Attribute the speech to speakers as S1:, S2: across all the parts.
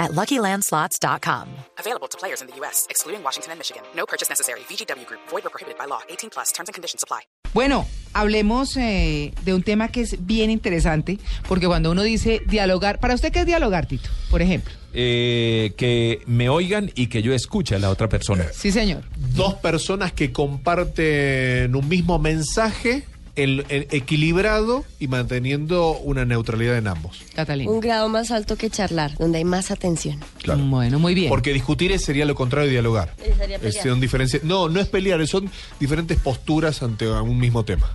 S1: at LuckyLandSlots.com.
S2: Available to players in the U.S., excluding Washington and Michigan. No purchase necessary. VGW Group. Void or prohibited by law. 18 plus. Terms and conditions apply.
S3: Bueno, hablemos eh, de un tema que es bien interesante, porque cuando uno dice dialogar, ¿para usted qué es dialogar, Tito? Por ejemplo.
S4: Eh, que me oigan y que yo escuche a la otra persona.
S3: Sí, señor.
S5: dos personas que comparten un mismo mensaje, el, el equilibrado y manteniendo una neutralidad en ambos.
S3: Catalina.
S6: Un grado más alto que charlar, donde hay más atención.
S3: Bueno, muy bien.
S5: Porque discutir es- sería lo contrario de dialogar.
S6: Sería
S5: Es-
S6: pelear.
S5: son diferencias- no, no es pelear, son diferentes posturas ante un mismo tema.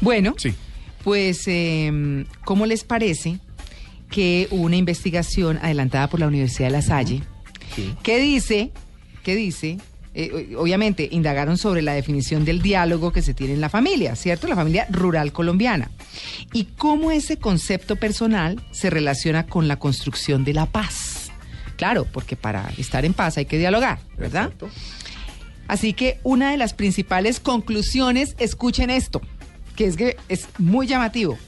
S3: Bueno,
S5: Sí.
S3: pues, eh, ¿cómo les parece que una investigación adelantada por la Universidad de La Salle, que dice, que dice, eh, obviamente indagaron sobre la definición del diálogo que se tiene en la familia, ¿cierto? La familia rural colombiana. Y cómo ese concepto personal se relaciona con la construcción de la paz. Claro, porque para estar en paz hay que dialogar, ¿verdad?
S5: Exacto.
S3: Así que una de las principales conclusiones, escuchen esto, que es que es muy llamativo,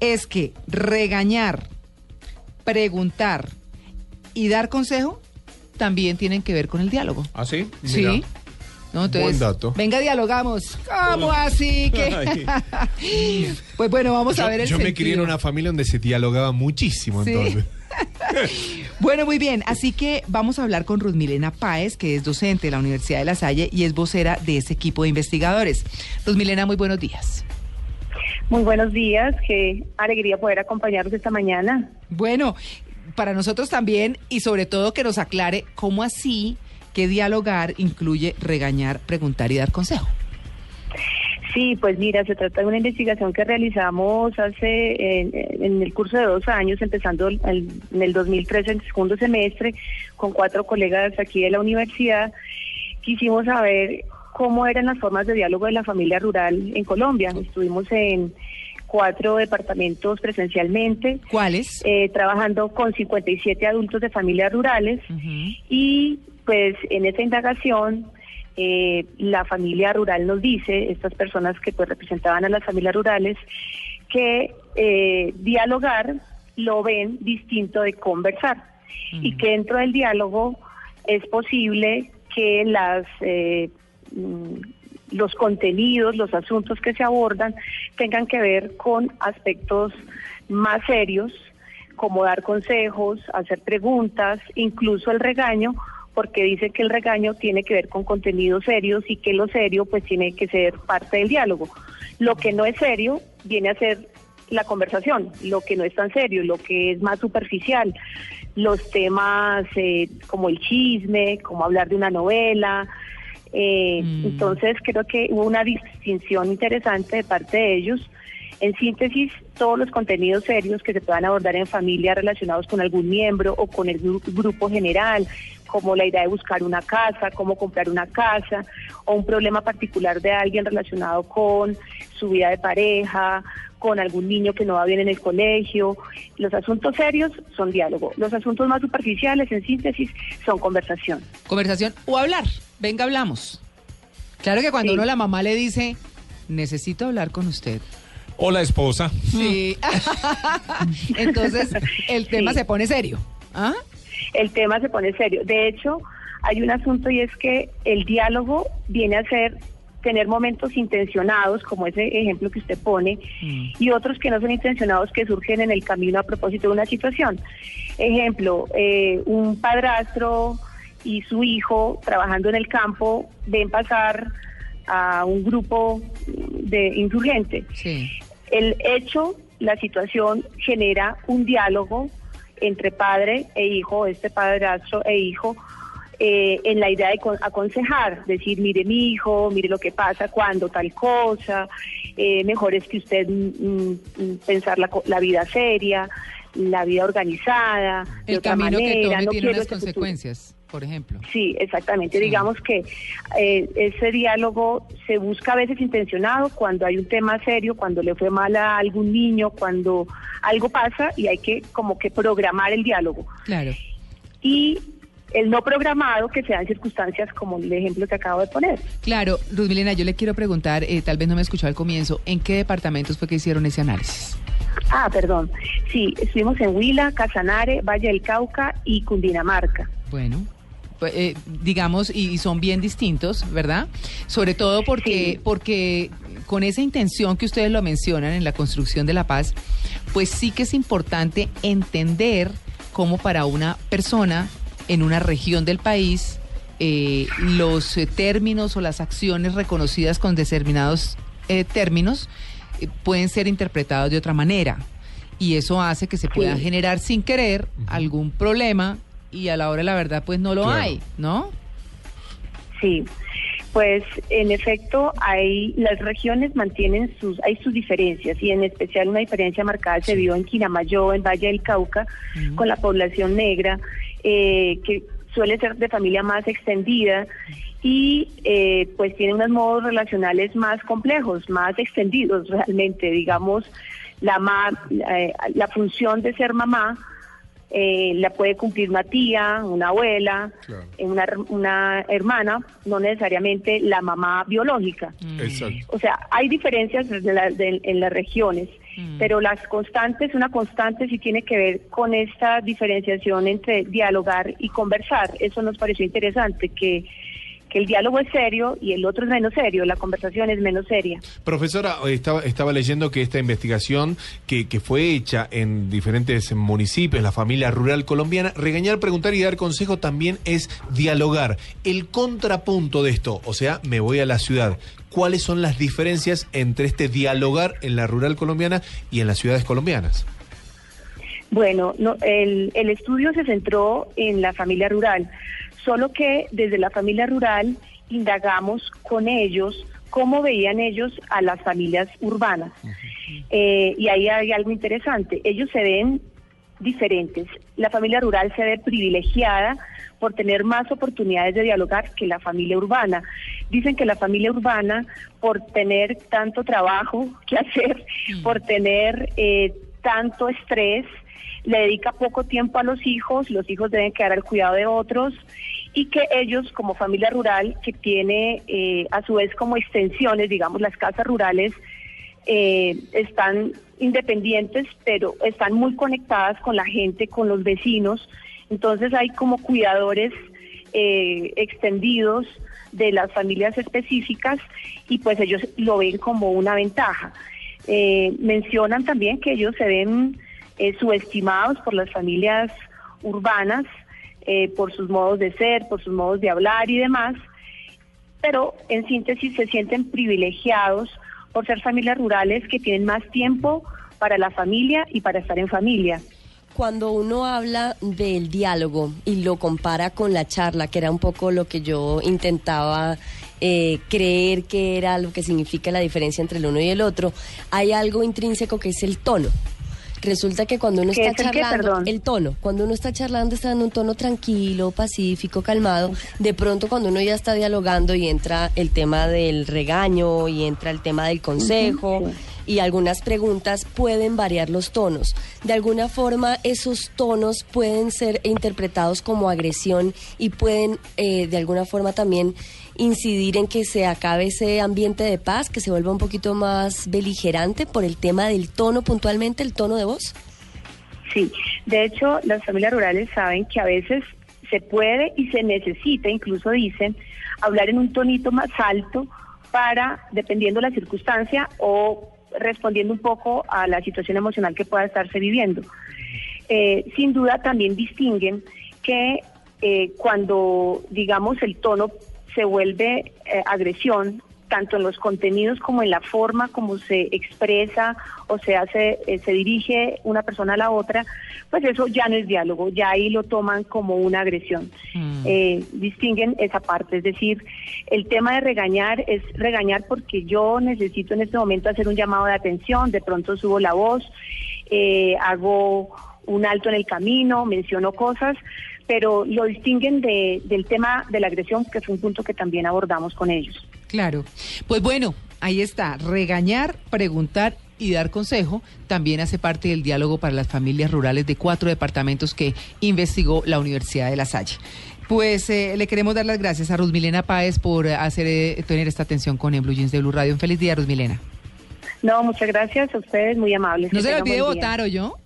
S3: es que regañar, preguntar y dar consejo también tienen que ver con el diálogo.
S5: ¿Ah, sí?
S3: Sí. ¿No?
S5: Buen dato.
S3: Venga, dialogamos. ¿Cómo así que? pues bueno, vamos a ver el
S5: yo me crié en una familia donde se dialogaba muchísimo,
S3: Sí.
S5: entonces.
S3: Bueno, muy bien. Así que vamos a hablar con Ruth Milena Páez, que es docente de la Universidad de La Salle y es vocera de ese equipo de investigadores. Ruth Milena, muy buenos días.
S7: Muy buenos días, qué alegría poder acompañarlos esta mañana.
S3: Bueno, para nosotros también y sobre todo que nos aclare cómo así que dialogar incluye regañar, preguntar y dar consejo.
S7: Sí, pues mira, se trata de una investigación que realizamos hace en, en el curso de dos años, empezando en el 2013, en el segundo semestre, con cuatro colegas aquí de la universidad. Quisimos saber cómo eran las formas de diálogo de la familia rural en Colombia. Estuvimos en cuatro departamentos presencialmente,
S3: ¿Cuáles?
S7: eh, trabajando con 57 adultos de familias rurales. Y pues en esa indagación eh, la familia rural nos dice, estas personas que pues representaban a las familias rurales, que eh, dialogar lo ven distinto de conversar y que dentro del diálogo es posible que las eh, mm, los contenidos, los asuntos que se abordan tengan que ver con aspectos más serios, como dar consejos, hacer preguntas, incluso el regaño, porque dice que el regaño tiene que ver con contenidos serios y que lo serio pues tiene que ser parte del diálogo. Lo que no es serio viene a ser la conversación, lo que no es tan serio, lo que es más superficial, los temas eh, como el chisme, como hablar de una novela. Eh,
S3: Mm.
S7: Entonces creo que hubo una distinción interesante de parte de ellos. En síntesis, todos los contenidos serios que se puedan abordar en familia relacionados con algún miembro o con el gru- grupo general, como la idea de buscar una casa, cómo comprar una casa, o un problema particular de alguien relacionado con su vida de pareja, con algún niño que no va bien en el colegio. Los asuntos serios son diálogo. Los asuntos más superficiales, en síntesis, son conversación.
S3: Conversación o hablar. Venga, hablamos. Claro que cuando
S7: Sí.
S3: uno la mamá le dice, necesito hablar con usted.
S4: Hola, esposa.
S3: Sí. Entonces el tema
S7: Sí.
S3: se pone serio. ¿Ah?
S7: el tema se pone serio. De hecho, hay un asunto y es que el diálogo viene a ser tener momentos intencionados, como ese ejemplo que usted pone,
S3: Mm.
S7: y otros que no son intencionados que surgen en el camino a propósito de una situación. Ejemplo, eh, un padrastro y su hijo trabajando en el campo ven pasar a un grupo de insurgentes
S3: Sí.
S7: el hecho, la situación genera un diálogo entre padre e hijo, este padrastro e hijo, eh, en la idea de con- aconsejar, decir, mire mi hijo, mire lo que pasa cuando tal cosa, eh, mejor es que usted mm, mm, pensar la, la vida seria, la vida organizada, de
S3: El
S7: otra
S3: camino que
S7: manera,
S3: tome
S7: no
S3: tiene unas
S7: futuro.
S3: consecuencias. por ejemplo.
S7: Sí, exactamente. Digamos que eh, ese diálogo se busca a veces intencionado cuando hay un tema serio, cuando le fue mal a algún niño, cuando algo pasa y hay que como que programar el diálogo.
S3: Claro.
S7: Y el no programado que se dan circunstancias como el ejemplo que acabo de poner.
S3: Claro, Luz Milena, yo le quiero preguntar, eh, tal vez no me escuchó al comienzo, ¿en qué departamentos fue que hicieron ese análisis?
S7: Ah, perdón. Sí, estuvimos en Huila, Casanare, Valle del Cauca y Cundinamarca.
S3: Bueno, pues, eh, digamos, y, y son bien distintos, ¿verdad? Sobre todo porque,
S7: Sí.
S3: porque con esa intención que ustedes lo mencionan en la construcción de la paz, pues sí que es importante entender cómo para una persona en una región del país eh, los eh, términos o las acciones reconocidas con determinados eh, términos eh, pueden ser interpretados de otra manera. Y eso hace que se pueda
S7: Sí.
S3: generar sin querer algún problema y a la hora de la verdad pues no lo
S5: Claro.
S3: hay, ¿no?
S7: Sí, pues en efecto hay las regiones mantienen sus hay sus diferencias y en especial una diferencia marcada se vio en Quinamayo, en Valle del Cauca, con la población negra eh, que suele ser de familia más extendida y eh, pues tiene unos modos relacionales más complejos, más extendidos realmente, digamos la ma- eh, la función de ser mamá eh, la puede cumplir una tía, una abuela,
S5: Claro.
S7: eh, una, una hermana, no necesariamente la mamá biológica.
S5: Exacto.
S7: O sea, hay diferencias de la- de- en las regiones, pero las constantes, una constante sí tiene que ver con esta diferenciación entre dialogar y conversar. Eso nos pareció interesante, que, que el diálogo es serio y el otro es menos serio, la conversación es menos seria.
S5: Profesora, estaba, estaba leyendo que esta investigación que, que fue hecha en diferentes municipios, la familia rural colombiana, regañar, preguntar y dar consejo también es dialogar. El contrapunto de esto, o sea, me voy a la ciudad. ¿Cuáles son las diferencias entre este dialogar en la rural colombiana y en las ciudades colombianas?
S7: Bueno, no, el, el estudio se centró en la familia rural, solo que desde la familia rural indagamos con ellos cómo veían ellos a las familias urbanas. Eh, y ahí hay algo interesante, ellos se ven diferentes. La familia rural se ve privilegiada por tener más oportunidades de dialogar que la familia urbana. Dicen que la familia urbana, por tener tanto trabajo que hacer, por tener eh, tanto estrés, le dedica poco tiempo a los hijos, los hijos deben quedar al cuidado de otros y que ellos como familia rural, que tiene eh, a su vez como extensiones, digamos, las casas rurales, eh, están independientes, pero están muy conectadas con la gente, con los vecinos. Entonces hay como cuidadores eh, extendidos de las familias específicas y pues ellos lo ven como una ventaja. Eh, mencionan también que ellos se ven eh, subestimados por las familias urbanas, eh, por sus modos de ser, por sus modos de hablar y demás, pero en síntesis se sienten privilegiados por ser familias rurales que tienen más tiempo para la familia y para estar en familia.
S6: Cuando uno habla del diálogo y lo compara con la charla, que era un poco lo que yo intentaba eh, creer que era lo que significa la diferencia entre el uno y el otro, hay algo intrínseco que es el tono. Resulta que cuando uno
S7: ¿Qué
S6: está
S7: es
S6: charlando, el tono, cuando uno está charlando está en un tono tranquilo, pacífico, calmado. De pronto cuando uno ya está dialogando y entra el tema del regaño y entra el tema del consejo y algunas preguntas pueden variar los tonos. De alguna forma esos tonos pueden ser interpretados como agresión y pueden eh, de alguna forma también incidir en que se acabe ese ambiente de paz, que se vuelva un poquito más beligerante por el tema del tono puntualmente, el tono de voz.
S7: Sí, de hecho, las familias rurales saben que a veces se puede y se necesita, incluso dicen, hablar en un tonito más alto para, dependiendo la circunstancia o respondiendo un poco a la situación emocional que pueda estarse viviendo. Eh, sin duda también distinguen que eh, cuando, digamos, el tono se vuelve eh, agresión, tanto en los contenidos como en la forma como se expresa o se hace, eh, se dirige una persona a la otra, pues eso ya no es diálogo, ya ahí lo toman como una agresión. Eh, distinguen esa parte, es decir, el tema de regañar es regañar porque yo necesito en este momento hacer un llamado de atención, de pronto subo la voz, eh, hago un alto en el camino, menciono cosas, pero lo distinguen de, del tema de la agresión, que fue un punto que también abordamos con ellos.
S3: Claro. Pues bueno, ahí está. Regañar, preguntar y dar consejo también hace parte del diálogo para las familias rurales de cuatro departamentos que investigó la Universidad de La Salle. Pues eh, le queremos dar las gracias a Ruth Milena Páez por hacer eh, tener esta atención con el Blue Jeans de Blue Radio. Un feliz día, Ruth Milena.
S7: No, muchas gracias a ustedes, muy amables.
S3: No se le olvide votar, ¿o yo?